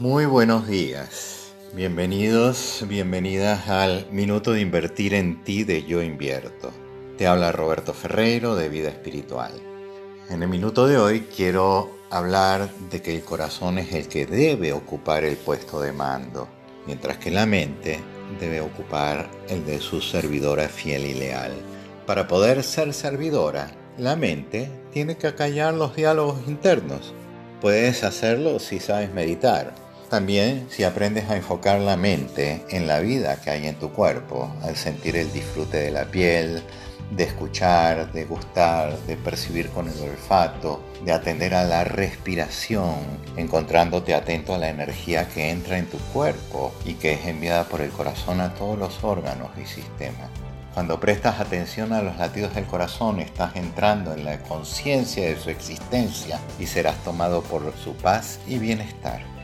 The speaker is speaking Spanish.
Muy buenos días. Bienvenidos, bienvenidas al Minuto de Invertir en Ti de Yo Invierto. Te habla Roberto Ferreiro de Vida Espiritual. En el minuto de hoy quiero hablar de que el corazón es el que debe ocupar el puesto de mando, mientras que la mente debe ocupar el de su servidora fiel y leal. Para poder ser servidora, la mente tiene que acallar los diálogos internos. Puedes hacerlo si sabes meditar, también si aprendes a enfocar la mente en la vida que hay en tu cuerpo, al sentir el disfrute de la piel, de escuchar, de gustar, de percibir con el olfato, de atender a la respiración, encontrándote atento a la energía que entra en tu cuerpo y que es enviada por el corazón a todos los órganos y sistemas. Cuando prestas atención a los latidos del corazón, estás entrando en la conciencia de su existencia y serás tomado por su paz y bienestar.